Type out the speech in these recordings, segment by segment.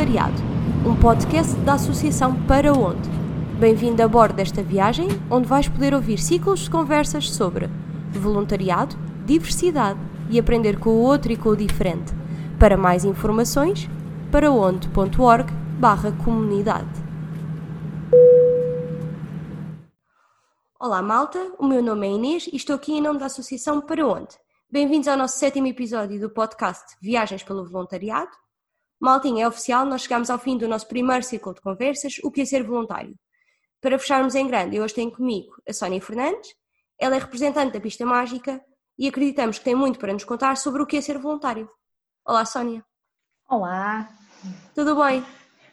Voluntariado, um podcast da Associação Para Onde. Bem-vindo a bordo desta viagem, onde vais poder ouvir ciclos de conversas sobre voluntariado, diversidade e aprender com o outro e com o diferente. Para mais informações, paraonde.org barra comunidade. Olá malta, o meu nome é Inês e estou aqui em nome da Associação Para Onde. Bem-vindos ao nosso sétimo episódio do podcast Viagens pelo Voluntariado. Maltinha, é oficial, nós chegamos ao fim do nosso primeiro ciclo de conversas, o que é ser voluntário. Para fecharmos em grande, eu hoje tenho comigo a Sónia Fernandes, ela é representante da Pista Mágica e acreditamos que tem muito para nos contar sobre o que é ser voluntário. Olá, Sónia. Olá. Tudo bem?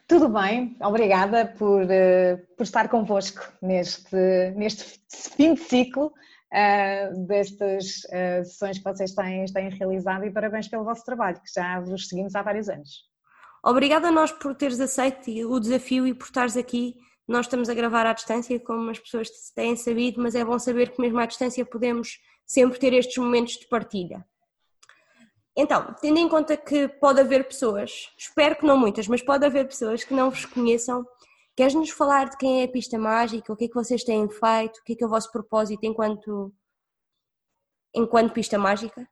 Tudo bem, obrigada por, uh, por estar convosco neste, neste fim de ciclo uh, destas uh, sessões que vocês têm, têm realizado e parabéns pelo vosso trabalho, que já vos seguimos há vários anos. Obrigada a nós por teres aceito o desafio e por estares aqui. Nós estamos a gravar à distância, como as pessoas têm sabido, mas é bom saber que mesmo à distância podemos sempre ter estes momentos de partilha. Então, tendo em conta que pode haver pessoas, espero que não muitas, mas pode haver pessoas que não vos conheçam, queres-nos falar de quem é a Pista Mágica, o que é que vocês têm feito, o que é que é o vosso propósito enquanto, enquanto Pista Mágica?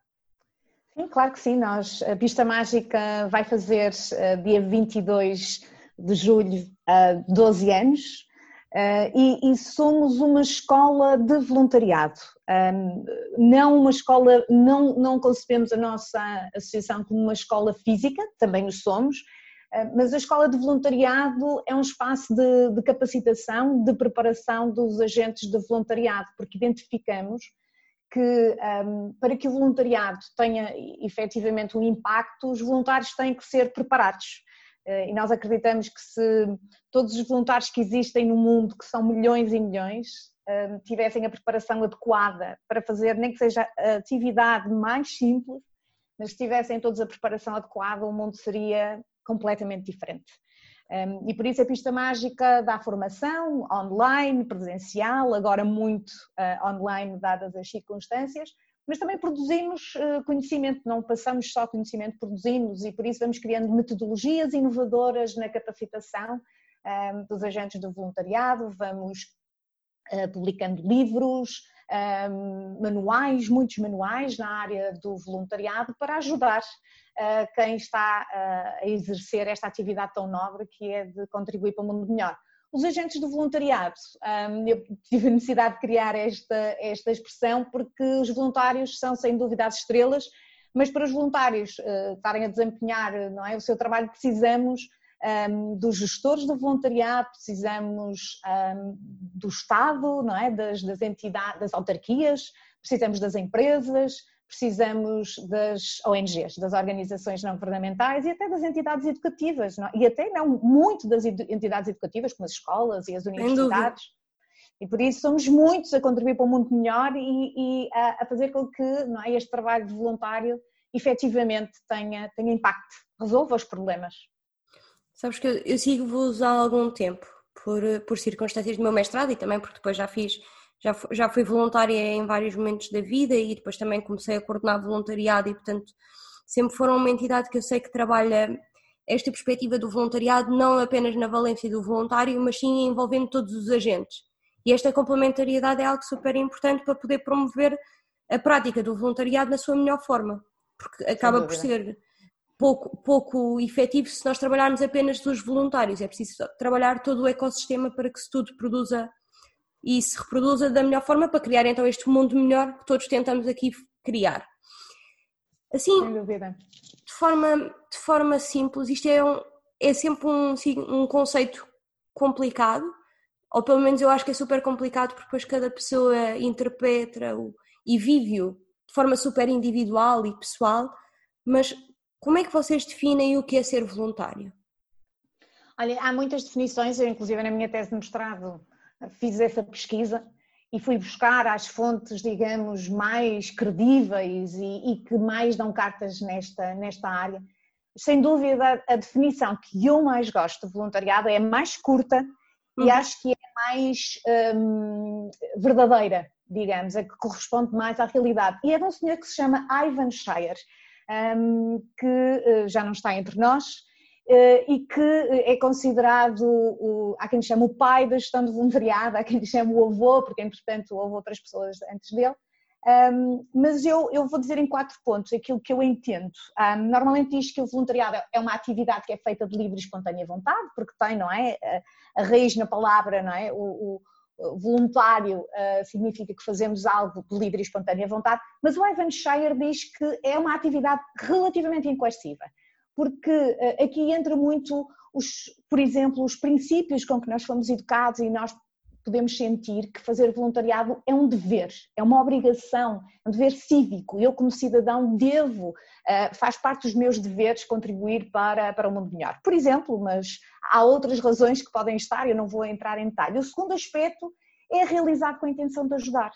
Sim, claro que sim. Nós, a Pista Mágica vai fazer uh, dia 22 de julho uh, 12 anos uh, e, e, somos uma escola de voluntariado. Não uma escola, não, não concebemos a nossa associação como uma escola física, também o somos, uh, mas a escola de voluntariado é um espaço de, de capacitação, de preparação dos agentes de voluntariado, porque identificamos que um, para que o voluntariado tenha efetivamente um impacto, os voluntários têm que ser preparados. Uh, e nós acreditamos que se todos os voluntários que existem no mundo, que são milhões e milhões, tivessem a preparação adequada para fazer, nem que seja a atividade mais simples, mas se tivessem todos a preparação adequada, o mundo seria completamente diferente. Um, e por isso a pista mágica dá formação online, presencial, agora muito uh, online, dadas as circunstâncias, mas também produzimos uh, conhecimento, não passamos só conhecimento, produzimos e por isso vamos criando metodologias inovadoras na capacitação um, dos agentes do voluntariado, vamos uh, publicando livros, um, manuais, muitos manuais na área do voluntariado para ajudar uh, quem está uh, a exercer esta atividade tão nobre que é de contribuir para um mundo melhor. Os agentes do voluntariado, um, eu tive a necessidade de criar esta, esta expressão porque os voluntários são sem dúvida as estrelas, mas para os voluntários uh, estarem a desempenhar não é, o seu trabalho precisamos um, dos gestores do voluntariado, precisamos um, do Estado, não é? das, das entidades, das autarquias, precisamos das empresas, precisamos das ONGs, das organizações não governamentais e até das entidades educativas, não? e até não muito das entidades educativas, como as escolas e as universidades. E por isso somos muitos a contribuir para um mundo melhor e, e a, a, fazer com que é, este trabalho de voluntário efetivamente tenha, tenha impacto, resolva os problemas. Sabes que eu, eu sigo-vos há algum tempo, por, por circunstâncias do meu mestrado e também porque depois já fiz já, já fui voluntária em vários momentos da vida e depois também comecei a coordenar voluntariado e, portanto, sempre foram uma entidade que eu sei que trabalha esta perspectiva do voluntariado não apenas na valência do voluntário, mas sim envolvendo todos os agentes. E esta complementariedade é algo super importante para poder promover a prática do voluntariado na sua melhor forma, porque acaba por ser pouco, pouco efetivo se nós trabalharmos apenas dos voluntários, é preciso trabalhar todo o ecossistema para que se tudo produza e se reproduza da melhor forma para criar então este mundo melhor que todos tentamos aqui criar. Assim, de forma, de forma simples, isto é, um, é sempre um, um conceito complicado, ou pelo menos eu acho que é super complicado porque depois cada pessoa interpreta-o e vive-o de forma super individual e pessoal, mas como é que vocês definem o que é ser voluntário? Olha, há muitas definições, eu inclusive na minha tese de mestrado fiz essa pesquisa e fui buscar as fontes, digamos, mais credíveis e, e, que mais dão cartas nesta, nesta área. Sem dúvida, a definição que eu mais gosto de voluntariado é mais curta uhum. e acho que é mais hum, verdadeira, digamos, a que corresponde mais à realidade. E é de um senhor que se chama Ivan Shire, que uh, já não está entre nós, e que é considerado, o, há quem lhe chama o pai da gestão de voluntariado, há quem lhe chama o avô, porque entretanto houve outras pessoas antes dele, mas eu, eu vou dizer em quatro pontos aquilo que eu entendo. Normalmente diz que o voluntariado é uma atividade que é feita de livre e espontânea vontade, porque tem, não é? A, a raiz na palavra, não é? O, o voluntário uh, significa que fazemos algo de livre e espontânea vontade, mas o Ivan Shire diz que é uma atividade relativamente incoerciva, porque uh, aqui entra muito, os, por exemplo, os princípios com que nós fomos educados e nós podemos sentir que fazer voluntariado é um dever, é uma obrigação, é um dever cívico. Eu, como cidadão, devo, eh, faz parte dos meus deveres contribuir para, para um mundo melhor. Por exemplo, mas há outras razões que podem estar, eu não vou entrar em detalhe. O segundo aspecto é realizado com a intenção de ajudar.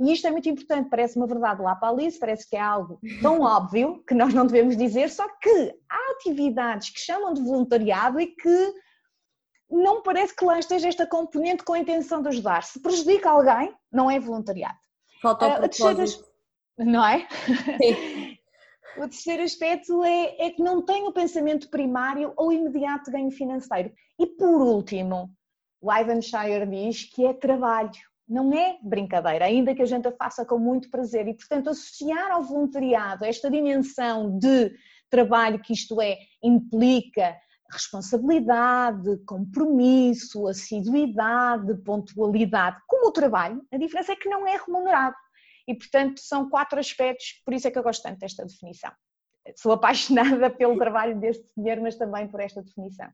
E isto é muito importante, parece uma verdade lá para a Alice, parece que é algo tão óbvio que nós não devemos dizer, só que há atividades que chamam de voluntariado e que não parece que lá esteja esta componente com a intenção de ajudar. Se prejudica alguém, não é voluntariado. Falta o uh, terceiro, Não é? Sim. o terceiro aspecto é, é que não tem o pensamento primário ou imediato ganho financeiro. E por último, o Ivan Shire diz que é trabalho, não é brincadeira, ainda que a gente a faça com muito prazer. E, portanto, associar ao voluntariado esta dimensão de trabalho que isto é, implica responsabilidade, compromisso, assiduidade, pontualidade, como o trabalho, a diferença é que não é remunerado. E, portanto, são quatro aspectos, por isso é que eu gosto tanto desta definição. Sou apaixonada pelo trabalho deste senhor, mas também por esta definição.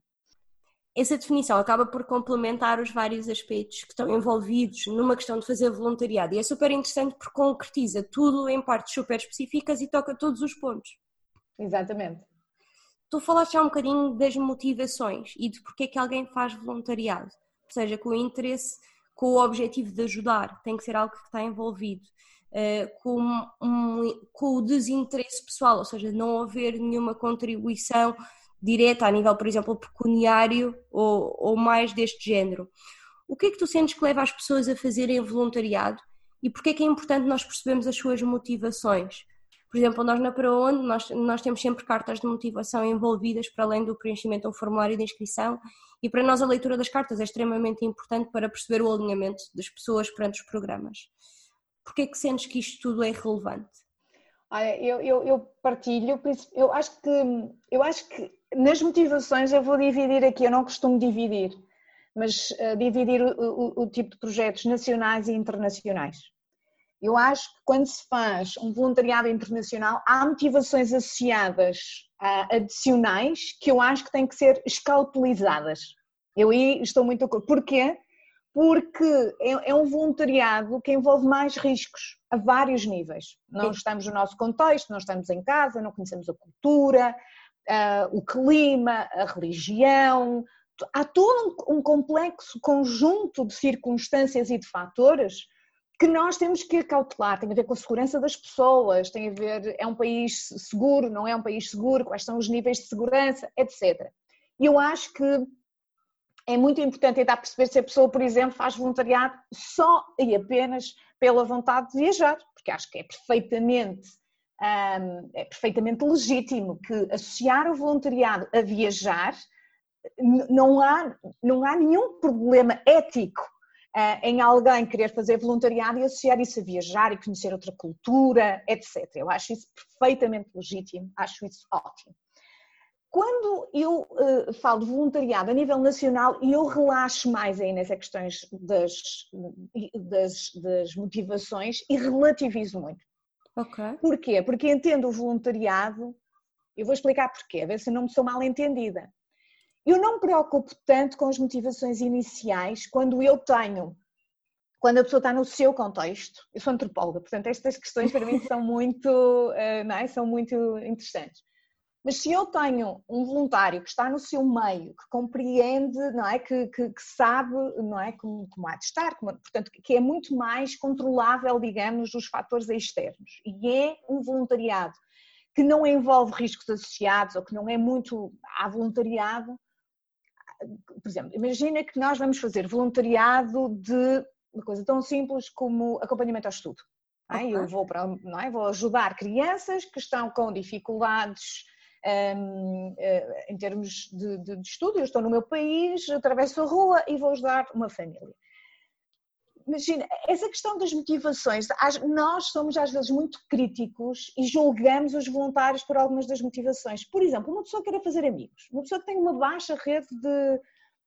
Essa definição acaba por complementar os vários aspectos que estão envolvidos numa questão de fazer voluntariado e é super interessante porque concretiza tudo em partes super específicas e toca todos os pontos. Exatamente. Tu falaste já um bocadinho das motivações e de porque é que alguém faz voluntariado, ou seja, com o interesse, com o objetivo de ajudar, tem que ser algo que está envolvido, uh, com, um, com o desinteresse pessoal, ou seja, não haver nenhuma contribuição direta a nível, por exemplo, pecuniário ou, ou mais deste género. O que é que tu sentes que leva as pessoas a fazerem voluntariado e porque é que é importante nós percebermos as suas motivações? Por exemplo, nós na Para Onde, nós, nós temos sempre cartas de motivação envolvidas para além do preenchimento do formulário de inscrição e para nós a leitura das cartas é extremamente importante para perceber o alinhamento das pessoas perante os programas. Porquê é que sentes que isto tudo é relevante? Olha, eu, eu, eu partilho, eu acho que eu acho que nas motivações eu vou dividir aqui, eu não costumo dividir, mas uh, dividir o, o, o tipo de projetos nacionais e internacionais. Eu acho que quando se faz um voluntariado internacional, há motivações associadas uh, adicionais que eu acho que têm que ser escalpelizadas. Eu aí estou muito acordo. Porquê? Porque é, é um voluntariado que envolve mais riscos a vários níveis. Não estamos no nosso contexto, não estamos em casa, não conhecemos a cultura, uh, o clima, a religião. Há todo um, um complexo conjunto de circunstâncias e de fatores que nós temos que cautelar, tem a ver com a segurança das pessoas, tem a ver, é um país seguro, não é um país seguro, quais são os níveis de segurança, etc. E eu acho que é muito importante tentar perceber se a pessoa, por exemplo, faz voluntariado só e apenas pela vontade de viajar, porque acho que é perfeitamente, hum, é perfeitamente legítimo que associar o voluntariado a viajar não há, não há nenhum problema ético em alguém querer fazer voluntariado e associar isso a viajar e conhecer outra cultura, etc. Eu acho isso perfeitamente legítimo, acho isso ótimo. Quando eu uh, falo de voluntariado a nível nacional, eu relaxo mais aí nessas questões das, das, das motivações e relativizo muito. Ok. Porquê? Porque entendo o voluntariado, eu vou explicar porquê, a ver se não me sou mal entendida. Eu não me preocupo tanto com as motivações iniciais quando eu tenho, quando a pessoa está no seu contexto. Eu sou antropóloga, portanto estas questões para mim são muito, eh, não é? são muito interessantes. Mas se eu tenho um voluntário que está no seu meio, que compreende, não é, que, que, que sabe, não é, como, como há de estar, como, portanto, que é muito mais controlável, digamos, dos fatores externos, e é um voluntariado que não envolve riscos associados ou que não é muito a voluntariado, por exemplo, imagina que nós vamos fazer voluntariado de uma coisa tão simples como acompanhamento ao estudo. É? Eu vou, para, não é? vou ajudar crianças que estão com dificuldades um, eh, em termos de, de, de estudo, eu estou no meu país, atravesso a rua e vou ajudar uma família imagina, essa questão das motivações, nós somos às vezes muito críticos e julgamos os voluntários por algumas das motivações. Por exemplo, uma pessoa que quer fazer amigos, uma pessoa que tem uma baixa rede de,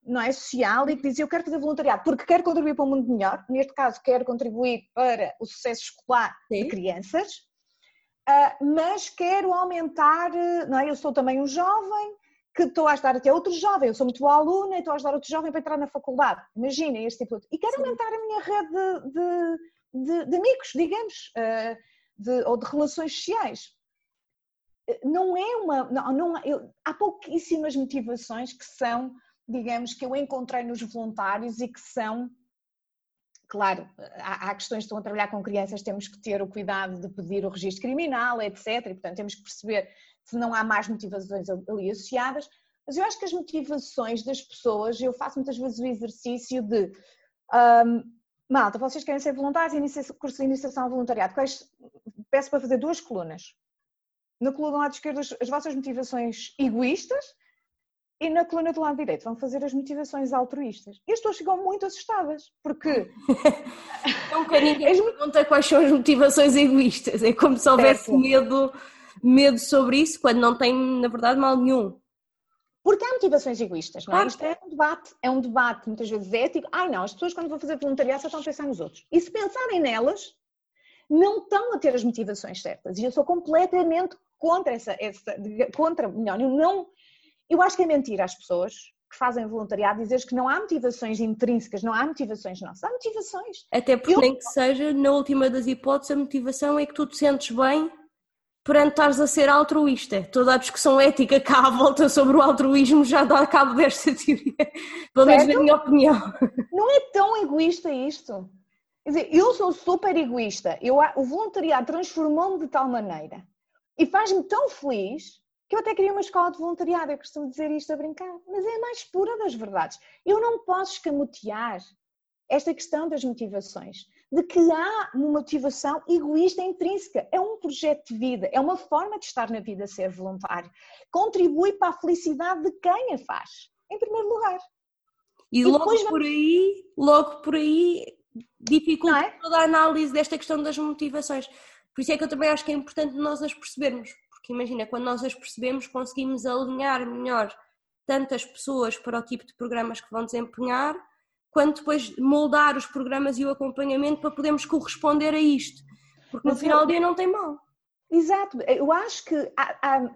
não é, social e que diz eu quero fazer voluntariado porque quero contribuir para um mundo melhor, neste caso quero contribuir para o sucesso escolar Sim. de crianças, ah, mas quero aumentar, não é, eu sou também um jovem, que estou a ajudar até outro jovem, eu sou muito boa aluna e estou a ajudar outro jovem para entrar na faculdade. Imaginem este tipo de... E quero Sim. aumentar a minha rede de, de, de, de amigos, digamos, eh, ou de relações sociais. Não é uma... Não, não, eu, há pouquíssimas motivações que são, digamos, que eu encontrei nos voluntários e que são claro, há, há, questões que estão a trabalhar com crianças, temos que ter o cuidado de pedir o registro criminal, etc. E, portanto, temos que perceber se não há mais motivações ali associadas. Mas eu acho que as motivações das pessoas, eu faço muitas vezes o exercício de um, malta, vocês querem ser voluntários e curso de iniciação ao voluntariado. Quais, peço para fazer duas colunas. Na coluna do lado esquerdo, as vossas motivações egoístas e na coluna do lado direito vão fazer as motivações altruístas. E as pessoas ficam muito assustadas, porque. Nunca ninguém as... pergunta quais são as motivações egoístas. É como se houvesse medo medo sobre isso quando não tem, na verdade, mal nenhum. Porque há motivações egoístas, não é? Claro. Isto é um debate, é um debate muitas vezes ético. Ai não, as pessoas quando vão fazer voluntariado só estão a pensar nos outros. E se pensarem nelas, não estão a ter as motivações certas. E eu sou completamente contra essa, essa contra, melhor, eu não, eu acho que é mentira às pessoas que fazem voluntariado dizer que não há motivações intrínsecas, não há motivações nossas, há motivações. Até porque eu... nem que seja, na última das hipóteses, a motivação é que tu te sentes bem perante estares a ser altruísta. Toda a discussão ética cá à volta sobre o altruísmo já dá cabo desta teoria, pelo menos na minha opinião. Não é tão egoísta isto. Quer dizer, eu sou super egoísta. Eu, o voluntariado transformou-me de tal maneira e faz-me tão feliz que eu até queria uma escola de voluntariado. Eu costumo dizer isto a brincar, mas é a mais pura das verdades. Eu não posso escamotear esta questão das motivações de que há uma motivação egoísta intrínseca. É um projeto de vida, é uma forma de estar na vida ser voluntário. Contribui para a felicidade de quem a faz, em primeiro lugar. E, e logo por aí, logo por aí, dificulta é? toda a análise desta questão das motivações. Por isso é que eu também acho que é importante nós as percebermos, porque imagina, quando nós as percebemos, conseguimos alinhar melhor tantas pessoas para o tipo de programas que vão desempenhar, quando depois moldar os programas e o acompanhamento para podermos corresponder a isto. Porque no Mas final eu... do dia não tem mal. Exato, eu acho que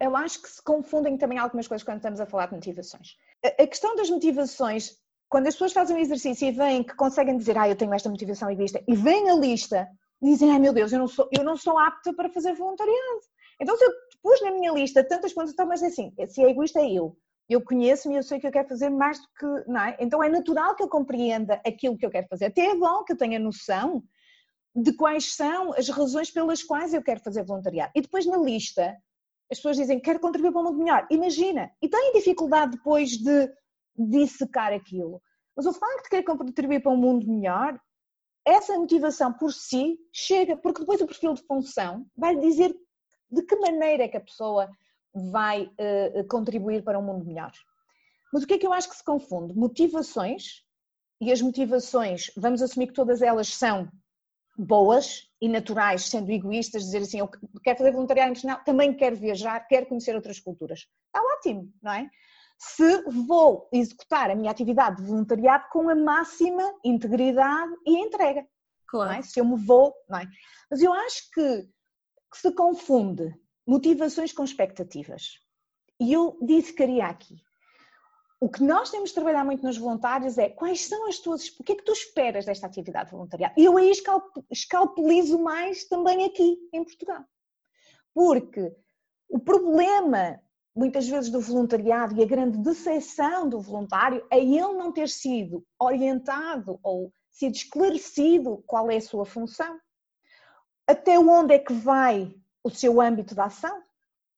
eu acho que se confundem também algumas coisas quando estamos a falar de motivações. A questão das motivações, quando as pessoas fazem um exercício e veem que conseguem dizer, ah, eu tenho esta motivação egoísta, e vêm a lista, dizem, ai meu Deus, eu não sou, eu não sou apta para fazer voluntariado. Então se eu pus na minha lista tantas coisas, então, mas é assim, se é egoísta é eu, eu conheço-me e eu sei que eu quero fazer mais do que. Não é? Então é natural que eu compreenda aquilo que eu quero fazer. Até é bom que eu tenha noção de quais são as razões pelas quais eu quero fazer voluntariado. E depois na lista, as pessoas dizem quero contribuir para um mundo melhor. Imagina, e têm dificuldade depois de dissecar aquilo. Mas o facto de querer contribuir para um mundo melhor, essa motivação por si chega, porque depois o perfil de função vai dizer de que maneira é que a pessoa vai uh, contribuir para um mundo melhor. Mas o que é que eu acho que se confunde? Motivações, e as motivações, vamos assumir que todas elas são boas e naturais, sendo egoístas, dizer assim, eu quero fazer voluntariado internacional, também quero viajar, quero conhecer outras culturas. Está ótimo, não é? Se vou executar a minha atividade de voluntariado com a máxima integridade e entrega. Claro. É? Se eu me vou, não é? Mas eu acho que, que se confunde motivações com expectativas. E eu dissecaria aqui. O que nós temos de trabalhar muito nos voluntários é quais são as tuas. O que é que tu esperas desta atividade voluntariada? E eu aí escalpelizo mais também aqui em Portugal. Porque o problema, muitas vezes, do voluntariado e a grande decepção do voluntário é ele não ter sido orientado ou sido esclarecido qual é a sua função. Até onde é que vai o seu âmbito de ação,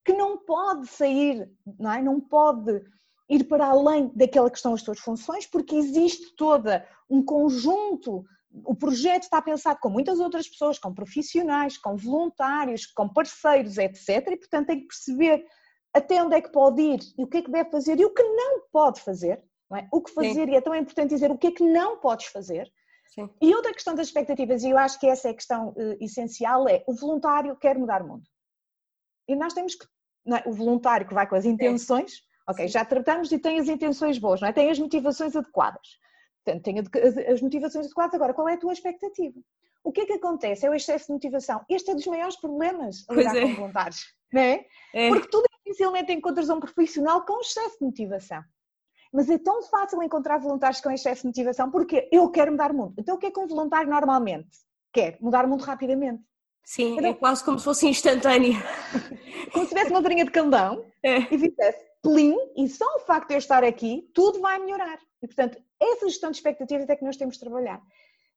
que não pode sair, não, é? não pode ir para além daquela que são as suas funções, porque existe toda um conjunto, o projeto está pensado com muitas outras pessoas, com profissionais, com voluntários, com parceiros, etc. E, portanto, tem que perceber até onde é que pode ir e o que é que deve fazer e o que não pode fazer. Não é? O que fazer, Sim. e é tão importante dizer o que é que não podes fazer. Sim. E outra questão das expectativas, e eu acho que essa é a questão uh, essencial, é o voluntário quer mudar o mundo. E nós temos que, é? o voluntário que vai com as intenções, Sim. ok, já tratamos e tem as intenções boas, não é? tem as motivações adequadas. Portanto, tem as motivações adequadas. Agora, qual é a tua expectativa? O que é que acontece? É o excesso de motivação. Este é dos maiores problemas a lidar é. com voluntários, não é? é? Porque tu dificilmente encontras um profissional com excesso de motivação. Mas é tão fácil encontrar voluntários com excesso de motivação porque eu quero mudar o mundo. Então o que é que um voluntário normalmente quer? Mudar o mundo rapidamente. Sim, então, é quase como se fosse instantâneo. Como se tivesse uma varinha de candão é. e fizesse plim, e só o facto de eu estar aqui, tudo vai melhorar. E portanto, essa gestão de expectativas é que nós temos de trabalhar.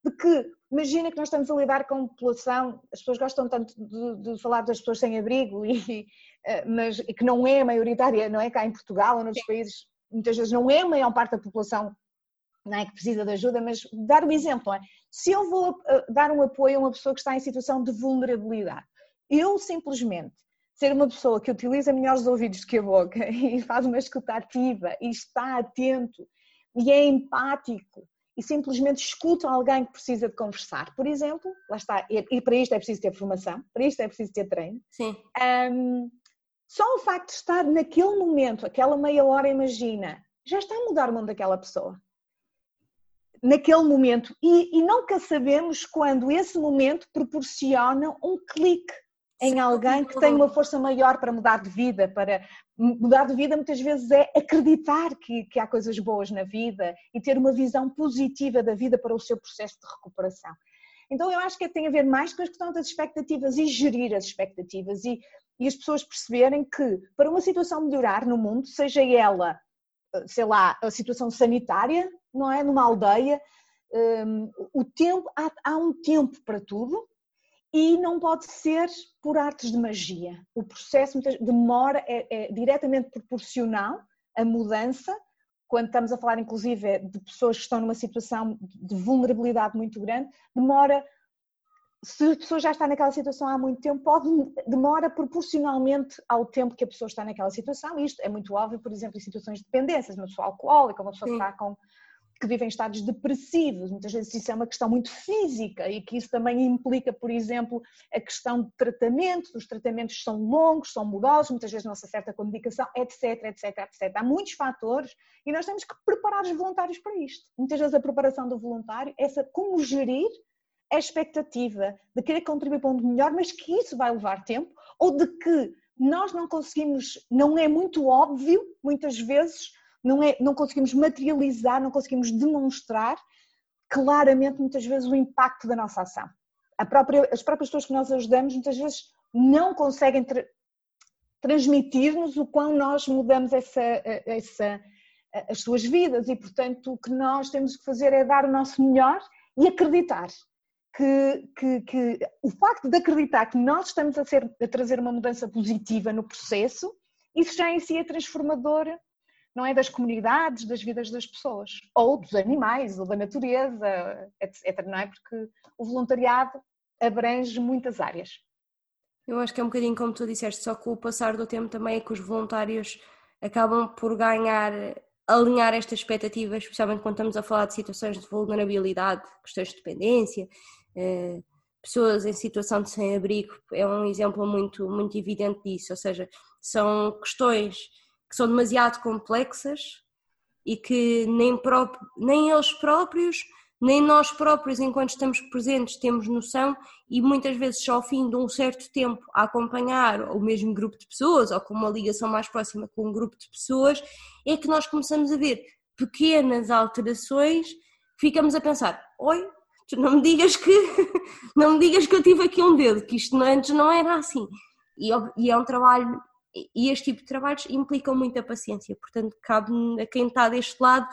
De que, imagina que nós estamos a lidar com população, as pessoas gostam tanto de, de falar das pessoas sem abrigo, e, eh, mas que não é maioritária, não é cá em Portugal ou noutros países muitas vezes não é a maior parte da população não é, que precisa de ajuda, mas dar um exemplo, é? se eu vou eh, dar um apoio a uma pessoa que está em situação de vulnerabilidade, eu simplesmente ser uma pessoa que utiliza melhor os ouvidos do que a boca e faz uma escuta ativa e está atento e é empático e simplesmente escuta alguém que precisa de conversar, por exemplo, lá está, e para isto é preciso ter formação, para isto é preciso ter treino. Sim. Um, só o facto de estar naquele momento, aquela meia hora, imagina, já está a mudar o mundo daquela pessoa. Naquele momento. E, e nunca sabemos quando esse momento proporciona um clique em alguém que tem uma força maior para mudar de vida, para mudar de vida muitas vezes é acreditar que, que há coisas boas na vida e ter uma visão positiva da vida para o seu processo de recuperação. Então eu acho que tem a ver mais com a questão das expectativas e gerir as expectativas e e as pessoas perceberem que para uma situação melhorar no mundo, seja ela, sei lá, a situação sanitária, não é? Numa aldeia, um, o tempo, há, há um tempo para tudo e não pode ser por artes de magia. O processo demora, é, é diretamente proporcional à mudança, quando estamos a falar inclusive de pessoas que estão numa situação de vulnerabilidade muito grande, demora se a pessoa já está naquela situação há muito tempo, pode demora proporcionalmente ao tempo que a pessoa está naquela situação. Isto é muito óbvio, por exemplo, em situações de dependências, uma pessoa alcoólica, uma pessoa que está com que vive em estados depressivos, muitas vezes isso é uma questão muito física e que isso também implica, por exemplo, a questão de tratamento, os tratamentos são longos, são morosos, muitas vezes não se acerta com a medicação, etc, etc, etc. Há muitos fatores e nós temos que preparar os voluntários para isto. Muitas vezes a preparação do voluntário é como gerir a expectativa de querer contribuir para um melhor, mas que isso vai levar tempo, ou de que nós não conseguimos, não é muito óbvio, muitas vezes, não, é, não conseguimos materializar, não conseguimos demonstrar claramente, muitas vezes, o impacto da nossa ação. Própria, as próprias pessoas que nós ajudamos, muitas vezes, não conseguem tra transmitir-nos o quão nós mudamos essa, essa, as suas vidas e, portanto, o que nós temos que fazer é dar o nosso melhor e acreditar que, que, que, o facto de acreditar que nós estamos a, ser, a trazer uma mudança positiva no processo, isso já em si é transformador, não é? Das comunidades, das vidas das pessoas, ou dos animais, ou da natureza, etc. Não é? Porque o voluntariado abrange muitas áreas. Eu acho que é um bocadinho como tu disseste, só com o passar do tempo também é que os voluntários acabam por ganhar alinhar estas expectativas, especialmente quando estamos a falar de situações de vulnerabilidade, questões de dependência, pessoas em situação de sem-abrigo é um exemplo muito, muito evidente disso, ou seja, são questões que são demasiado complexas e que nem, próprio, nem eles próprios, nem nós próprios, enquanto estamos presentes, temos noção e muitas vezes só ao fim de um certo tempo a acompanhar o mesmo grupo de pessoas ou com uma ligação mais próxima com um grupo de pessoas, é que nós começamos a ver pequenas alterações, ficamos a pensar, oi, tu não me digas que não me digas que eu tive aqui um dedo, que isto antes não era assim. E, e é um trabalho, e este tipo de trabalhos implicam muita paciência, portanto cabe a quem está deste lado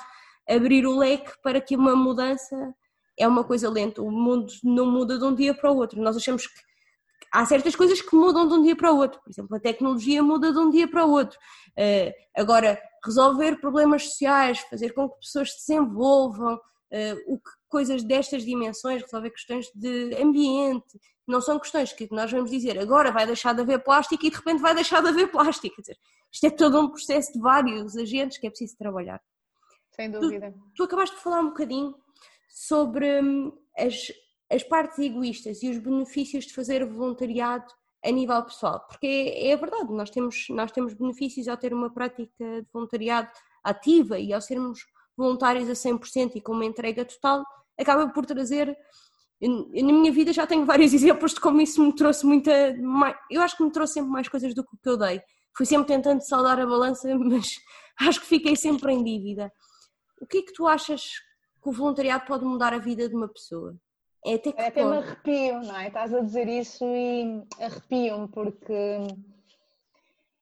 abrir o leque para que uma mudança é uma coisa lenta, o mundo não muda de um dia para o outro. Nós achamos que há certas coisas que mudam de um dia para o outro, por exemplo, a tecnologia muda de um dia para o outro. Uh, agora, resolver problemas sociais, fazer com que pessoas se desenvolvam, o que coisas destas dimensões, resolver questões de ambiente, não são questões que nós vamos dizer agora vai deixar de haver plástico e de repente vai deixar de haver plástico. Quer dizer, isto é todo um processo de vários agentes que é preciso trabalhar. Sem dúvida. Tu, tu acabaste de falar um bocadinho sobre hum, as, as partes egoístas e os benefícios de fazer voluntariado a nível pessoal, porque é, é, verdade, nós temos, nós temos benefícios ao ter uma prática de voluntariado ativa e ao sermos voluntários a 100% e com uma entrega total, acaba por trazer. Eu, na minha vida já tenho vários exemplos de como isso me trouxe muita. Eu acho que me trouxe sempre mais coisas do que o que eu dei. Fui sempre tentando saldar a balança, mas acho que fiquei sempre em dívida. O que é que tu achas que o voluntariado pode mudar a vida de uma pessoa? É até que é até me arrepio, não é? Estás a dizer isso e arrepio-me porque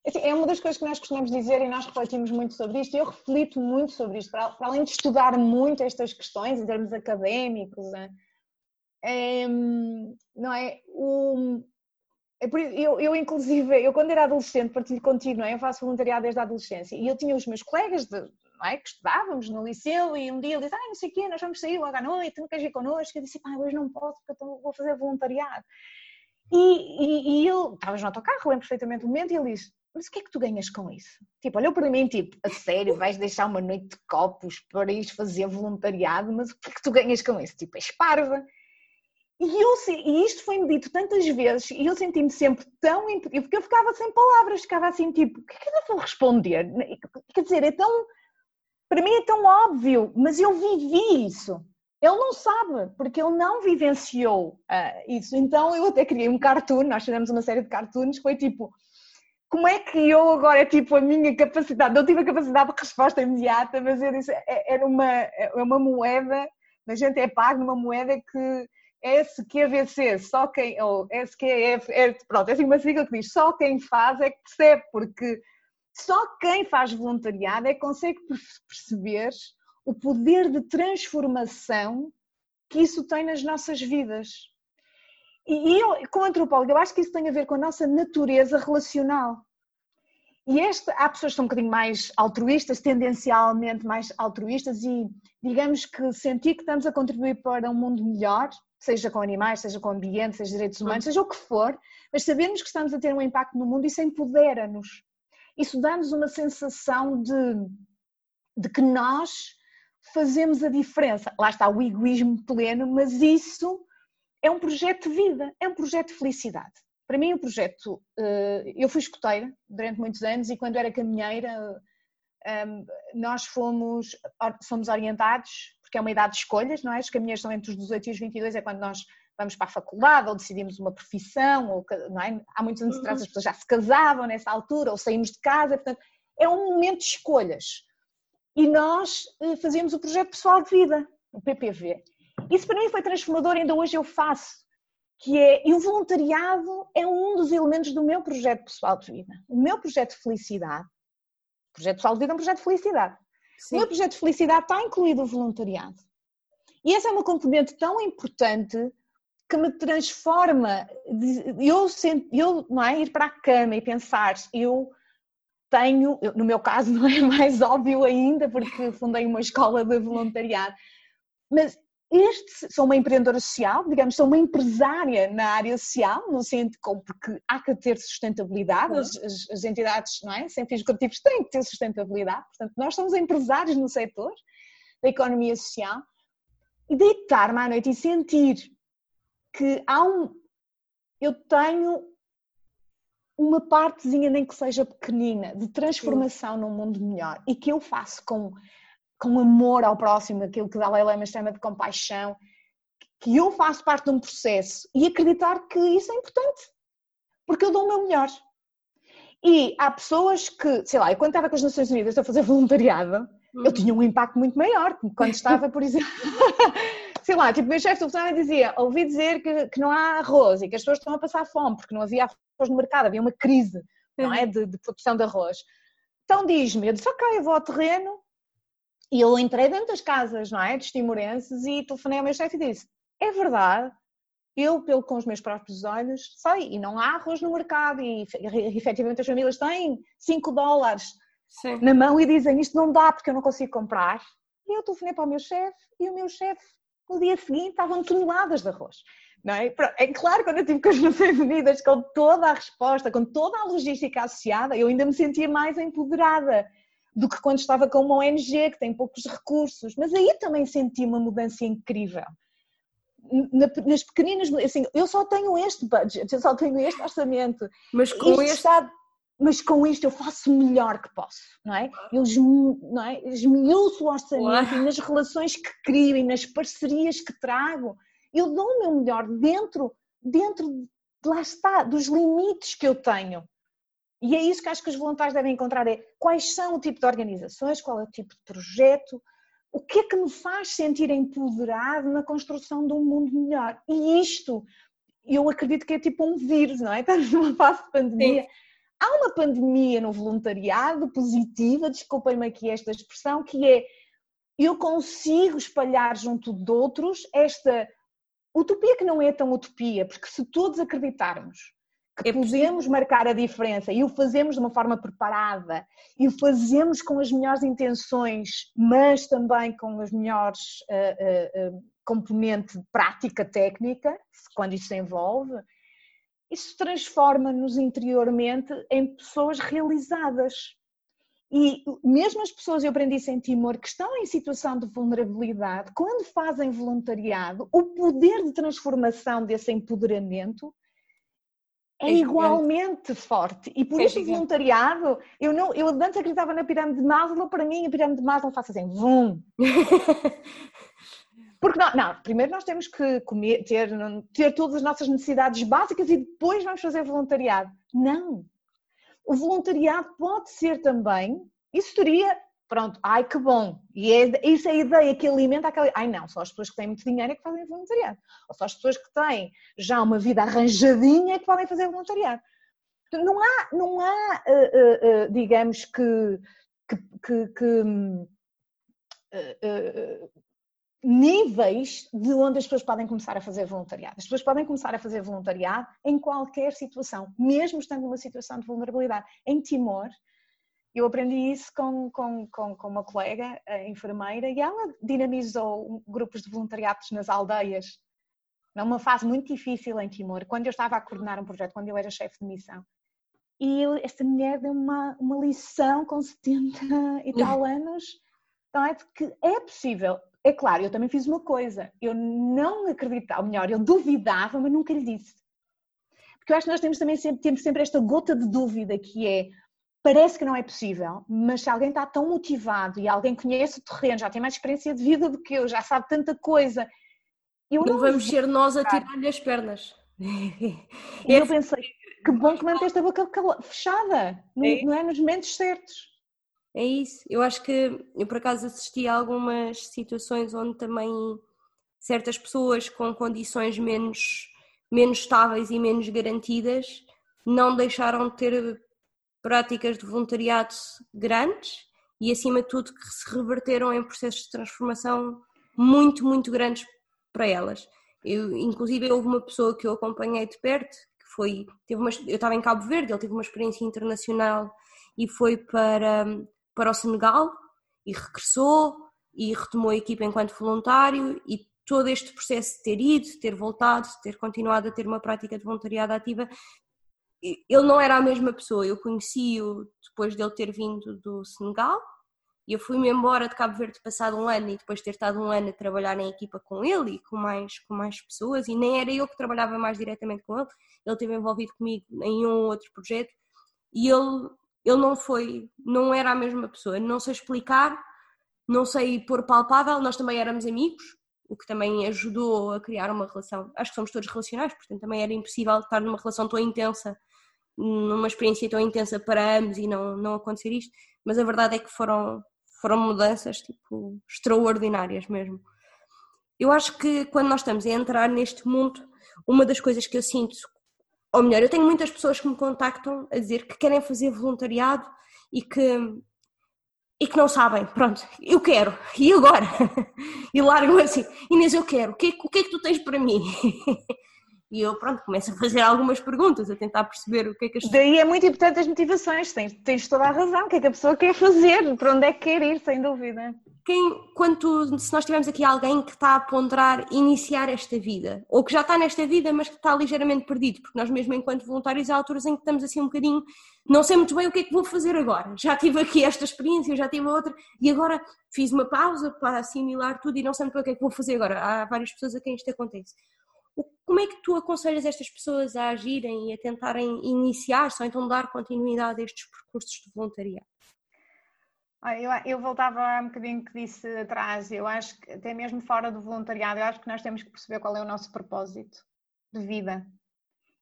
assim, é uma das coisas que nós costumamos dizer e nós refletimos muito sobre isto. Eu reflito muito sobre isto, para, para além de estudar muito estas questões em termos académicos, é, não é? O, é eu, eu, inclusive, eu quando era adolescente, partilho contigo, não é? Eu faço voluntariado desde a adolescência e eu tinha os meus colegas de, é? que estudávamos no liceu e um dia ele disse, ah, não sei o quê, nós vamos sair logo à noite, não queres ir connosco? Eu disse, pá, hoje não posso porque eu vou fazer voluntariado. E, e, e ele, estávamos no autocarro, lembro perfeitamente o momento, e ele disse, mas o que é que tu ganhas com isso? Tipo, olhou para mim, tipo, a sério, vais deixar uma noite de copos para ir fazer voluntariado, mas o que é que tu ganhas com isso? Tipo, és parva. E, eu, e isto foi-me dito tantas vezes e eu senti-me sempre tão porque eu ficava sem palavras, ficava assim tipo, o que é que eu vou responder? Quer dizer, é tão para mim é tão óbvio, mas eu vivi isso. Ele não sabe, porque ele não vivenciou uh, isso. Então eu até criei um cartoon, nós fizemos uma série de cartoons, foi tipo, como é que eu agora, é tipo a minha capacidade, não tive a capacidade de resposta imediata, mas eu disse, é, era uma, é uma moeda, a gente é pago numa moeda que SQVC, só quem, ou SQF, é, pronto, é assim uma sigla que diz, só quem faz é que percebe, porque só quem faz voluntariado é que consegue perceber o poder de transformação que isso tem nas nossas vidas. E eu, como antropóloga, eu acho que isso tem a ver com a nossa natureza relacional. E este, há pessoas que são um bocadinho mais altruístas, tendencialmente mais altruístas, e digamos que sentir que estamos a contribuir para um mundo melhor, seja com animais, seja com ambiente, seja direitos humanos, seja o que for, mas sabemos que estamos a ter um impacto no mundo, isso empodera-nos isso dá-nos uma sensação de, de que nós fazemos a diferença. Lá está o egoísmo pleno, mas isso é um projeto de vida, é um projeto de felicidade. Para mim, o projeto. Eh, eu fui escoteira durante muitos anos e quando era caminheira, ehm, nós fomos, fomos orientados, porque é uma idade de escolhas, não é? Os caminheiros são entre os 18 e os 22, é quando nós vamos para a faculdade ou decidimos uma profissão, ou, não é? há muitos anos atrás uhum. as pessoas já se casavam nessa altura ou saímos de casa, portanto é um momento de escolhas. E nós eh, fazíamos o projeto pessoal de vida, o PPV. Isso para mim foi transformador, ainda hoje eu faço, que é, e o voluntariado é um dos elementos do meu projeto pessoal de vida. O meu projeto de felicidade, o projeto pessoal de vida é um projeto de felicidade. Sim. O meu projeto de felicidade está incluído o voluntariado. E essa é uma componente tão importante que me transforma. Eu, eu não é ir para a cama e pensar, eu tenho, no meu caso não é mais óbvio ainda, porque fundei uma escola de voluntariado, mas este, sou uma empreendedora social, digamos, sou uma empresária na área social, no sentido, porque há que ter sustentabilidade, as, as, as entidades não é, sem fins lucrativos têm que ter sustentabilidade, portanto, nós somos empresários no setor da economia social, e deitar-me à noite e sentir que há um. Eu tenho uma partezinha, nem que seja pequenina, de transformação num mundo melhor e que eu faço com, com amor ao próximo, aquilo que Dalai Lama chama de compaixão, que eu faço parte de um processo e acreditar que isso é importante, porque eu dou o meu melhor. E há pessoas que, sei lá, eu quando estava com as Nações Unidas a fazer voluntariado, eu uhum. tinha um impacto muito maior, quando estava, por exemplo, sei lá, tipo, o meu chefe do programa dizia, ouvi dizer que, que não há arroz e que as pessoas estão a passar fome porque não havia arroz no mercado, havia uma crise, não é, de, de produção de arroz. Então diz-me, eu disse, ok, eu vou ao terreno e eu entrei dentro das casas, não é, dos timorenses e telefonei ao meu chefe e disse, é verdade, eu, pelo com os meus próprios olhos, sei, e não há arroz no mercado e, efetivamente as famílias têm 5 dólares Sim. na mão e dizem isto não dá porque eu não consigo comprar. E eu telefonei para o meu chefe e o meu chefe no dia seguinte estavam toneladas de arroz. Não é? é claro, quando eu tive com as Nações Unidas, com toda a resposta, com toda a logística associada, eu ainda me sentia mais empoderada do que quando estava com uma ONG que tem poucos recursos. Mas aí também senti uma mudança incrível. nas pequeninas, assim, eu só tenho este budget, eu só tenho este orçamento. Mas com este, está, mas com isto eu faço o melhor que posso, não é? Eu não é? esmiuço o orçamento e nas relações que crio e nas parcerias que trago, eu dou o meu melhor dentro, dentro, lá está, dos limites que eu tenho. E é isso que acho que os voluntários devem encontrar, é quais são o tipo de organizações, qual é o tipo de projeto, o que é que me faz sentir empoderado na construção de um mundo melhor. E isto, eu acredito que é tipo um vírus, não é? Estamos numa fase de pandemia. Sim Há uma pandemia no voluntariado positiva, desculpem-me aqui esta expressão, que é eu consigo espalhar junto de outros esta utopia que não é tão utopia, porque se todos acreditarmos que é podemos marcar a diferença e o fazemos de uma forma preparada e o fazemos com as melhores intenções, mas também com as melhores uh, uh, uh, componente prática técnica, quando isso se envolve, isso transforma-nos interiormente em pessoas realizadas. E mesmo as pessoas, eu aprendi isso em Timor, que estão em situação de vulnerabilidade, quando fazem voluntariado, o poder de transformação desse empoderamento é, é igualmente forte. E por é isso o voluntariado, eu, não, eu antes acreditava na pirâmide de Maslow, para mim a pirâmide de Maslow faz assim, vum. Porque não, não, primeiro nós temos que comer, ter, ter todas as nossas necessidades básicas e depois vamos fazer voluntariado. Não. O voluntariado pode ser também, isso seria, pronto, ai que bom. E é, isso é a ideia que alimenta aquela. Ai não, só as pessoas que têm muito dinheiro é que fazem voluntariado. Ou só as pessoas que têm já uma vida arranjadinha é que podem fazer voluntariado. Não há, não há uh, uh, uh, digamos que, que, que, que hum, níveis de onde as pessoas podem começar a fazer voluntariado. As pessoas podem começar a fazer voluntariado em qualquer situação, mesmo estando numa situação de vulnerabilidade. Em Timor, eu aprendi isso com, com, com, com uma colega, a enfermeira, e ela dinamizou grupos de voluntariados nas aldeias, numa fase muito difícil em Timor, quando eu estava a coordenar um projeto, quando eu era chefe de missão. E eu, esta mulher deu uma, uma lição com 70 e tal anos, então é? De que é possível. É claro, eu também fiz uma coisa, eu não acreditava, ou melhor, eu duvidava, mas nunca lhe disse. Porque eu acho que nós temos também sempre, temos sempre esta gota de dúvida que é, parece que não é possível, mas se alguém está tão motivado e alguém conhece o terreno, já tem mais experiência de vida do que eu, já sabe tanta coisa, eu não, não vamos ser nós a tirar-lhe as pernas. E eu pensei, que bom que manteste a boca fechada, é. não é nos momentos certos. É isso. Eu acho que eu por acaso assisti a algumas situações onde também certas pessoas com condições menos, menos estáveis e menos garantidas não deixaram de ter práticas de voluntariado grandes e acima de tudo que se reverteram em processos de transformação muito, muito grandes para elas. Eu, inclusive houve uma pessoa que eu acompanhei de perto que foi, teve uma, eu estava em Cabo Verde, ele teve uma experiência internacional e foi para para o Senegal e regressou e retomou a equipa enquanto voluntário e todo este processo de ter ido, ter voltado, ter continuado a ter uma prática de voluntariado ativa, ele não era a mesma pessoa. Eu conheci-o depois dele ter vindo do Senegal e eu fui-me embora de Cabo Verde passado um ano e depois de ter estado um ano a trabalhar na equipa com ele e com mais, com mais pessoas e nem era eu que trabalhava mais diretamente com ele, ele esteve envolvido comigo em um ou outro projeto e ele ele não foi, não era a mesma pessoa. Não sei explicar, não sei pôr palpável. Nós também éramos amigos, o que também ajudou a criar uma relação. Acho que somos todos relacionais, portanto também era impossível estar numa relação tão intensa, numa experiência tão intensa para ambos e não, não acontecer isto. Mas a verdade é que foram, foram mudanças tipo extraordinárias mesmo. Eu acho que quando nós estamos a entrar neste mundo, uma das coisas que eu sinto ou melhor, eu tenho muitas pessoas que me contactam a dizer que querem fazer voluntariado e que, e que não sabem, pronto, eu quero, e agora? E largam assim, Inês, eu quero, o que, é, o que é que tu tens para mim? E eu, pronto, começo a fazer algumas perguntas, a tentar perceber o que é que as Daí é muito importante as motivações, tens, tens toda a razão, o que é que a pessoa quer fazer, para onde é que quer ir, sem dúvida. Quem, quando, se nós tivermos aqui alguém que está a ponderar iniciar esta vida, ou que já está nesta vida, mas que está ligeiramente perdido, porque nós mesmo enquanto voluntários há alturas em que estamos assim um bocadinho, não sei muito bem o que é que vou fazer agora. Já tive aqui esta experiência, já tive outra, e agora fiz uma pausa para assimilar tudo e não sei muito bem o que é que vou fazer agora. Há várias pessoas a quem isto acontece. Como é que tu aconselhas estas pessoas a agirem e a tentarem iniciar-se ou então dar continuidade a estes percursos de voluntariado? Eu, eu voltava um bocadinho que disse atrás, eu acho que até mesmo fora do voluntariado, eu acho que nós temos que perceber qual é o nosso propósito de vida.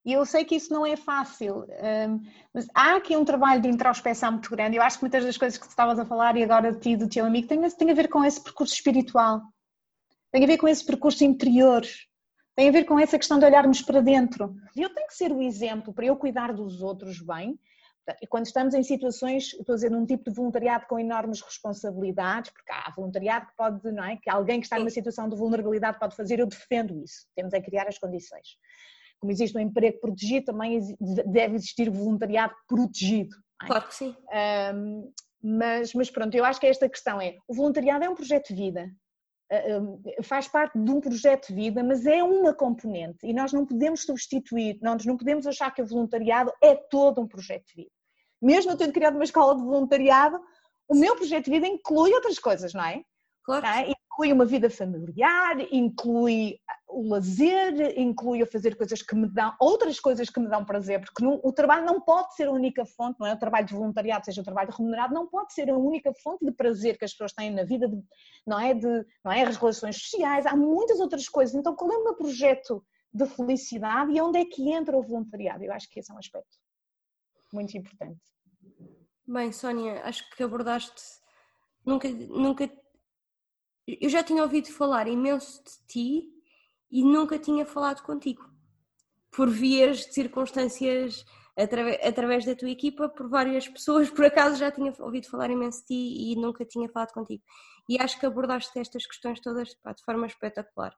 E eu sei que isso não é fácil, hum, mas há aqui um trabalho de introspeção muito grande. Eu acho que muitas das coisas que tu estavas a falar e agora de ti do teu amigo tem, tem a ver com esse percurso espiritual, tem a ver com esse percurso interior, tem a ver com essa questão de olharmos para dentro. Eu tenho que ser o exemplo para eu cuidar dos outros bem. E quando estamos em situações, estou a dizer, num tipo de voluntariado com enormes responsabilidades, porque há voluntariado que pode, não é? Que alguém que está numa situação de vulnerabilidade pode fazer, eu defendo isso. Temos é criar as condições. Como existe um emprego protegido, também deve existir voluntariado protegido. É? Claro que sim. Um, mas, mas pronto, eu acho que esta questão é: o voluntariado é um projeto de vida. Eh, faz parte de um projeto de vida, mas é uma componente e nós não podemos substituir, nós não podemos achar que o voluntariado é todo um projeto de vida. Mesmo eu tendo criado uma escola de voluntariado, o meu projeto de vida inclui outras coisas, não é? Claro. Não é? Inclui uma vida familiar, inclui o lazer, inclui a fazer coisas que me dão, outras coisas que me dão prazer, porque não, o trabalho não pode ser a única fonte, não é? O trabalho de voluntariado, seja o trabalho remunerado, não pode ser a única fonte de prazer que as pessoas têm na vida, de, não é? De, não é? As relações sociais, há muitas outras coisas. Então, qual é o meu projeto de felicidade e onde é que entra o voluntariado? Eu acho que esse é um aspecto muito importante. Bem, Sónia, acho que abordaste. Nunca, nunca. Eu já tinha ouvido falar imenso de ti e nunca tinha falado contigo. Por vias de circunstâncias, através, através da tua equipa, por várias pessoas, por acaso já tinha ouvido falar imenso de ti e nunca tinha falado contigo. E acho que abordaste estas questões todas pá, de forma espetacular.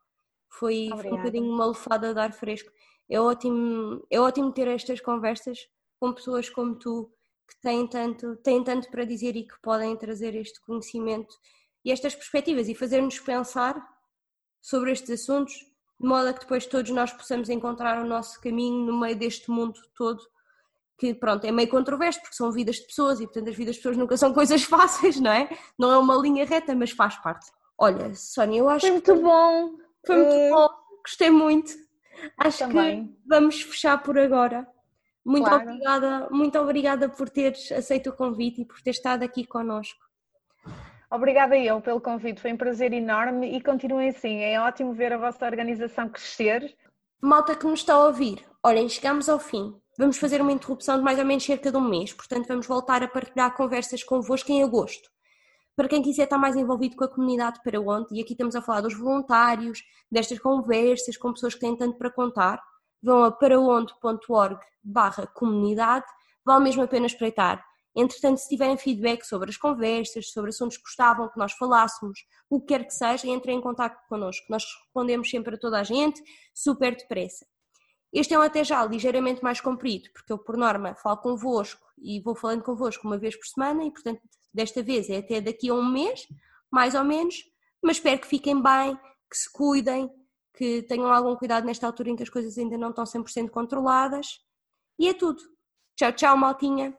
Foi, foi, um bocadinho uma lefada de ar fresco. É ótimo, é ótimo ter estas conversas com pessoas como tu, que têm tanto, têm tanto para dizer e que podem trazer este conhecimento e estas perspectivas e fazer-nos pensar sobre estes assuntos de modo a que depois todos nós possamos encontrar o nosso caminho no meio deste mundo todo, que pronto, é meio controverso porque são vidas de pessoas e portanto as vidas de pessoas nunca são coisas fáceis, não é? Não é uma linha reta, mas faz parte. Olha, Sónia, eu acho foi muito que bom. Foi muito uh... bom, gostei muito. Acho Também. que vamos fechar por agora. Muito claro. obrigada, muito obrigada por teres aceito o convite e por ter estado aqui connosco. Obrigada eu pelo convite, foi um prazer enorme e continuem assim, é ótimo ver a vossa organização crescer. Malta que nos está a ouvir, olhem, chegamos ao fim. Vamos fazer uma interrupção de mais ou menos cerca de um mês, portanto vamos voltar a partilhar conversas convosco em agosto. Para quem quiser estar mais envolvido com a comunidade para onde, e aqui estamos a falar dos voluntários, destas conversas com pessoas que têm tanto para contar, vão a paraonde.org barra comunidade, vale mesmo a pena espreitar. Entretanto, se tiverem feedback sobre as conversas, sobre assuntos que gostavam que nós falássemos, o que quer que seja, entrem em contato connosco. Nós respondemos sempre a toda a gente, super depressa. Este é um até já ligeiramente mais comprido, porque eu, por norma, falo convosco e vou falando convosco uma vez por semana e, portanto, desta vez é até daqui a um mês, mais ou menos, mas espero que fiquem bem, que se cuidem, que tenham algum cuidado nesta altura em que as coisas ainda não estão 100% controladas. E é tudo. Tchau, tchau, maltinha.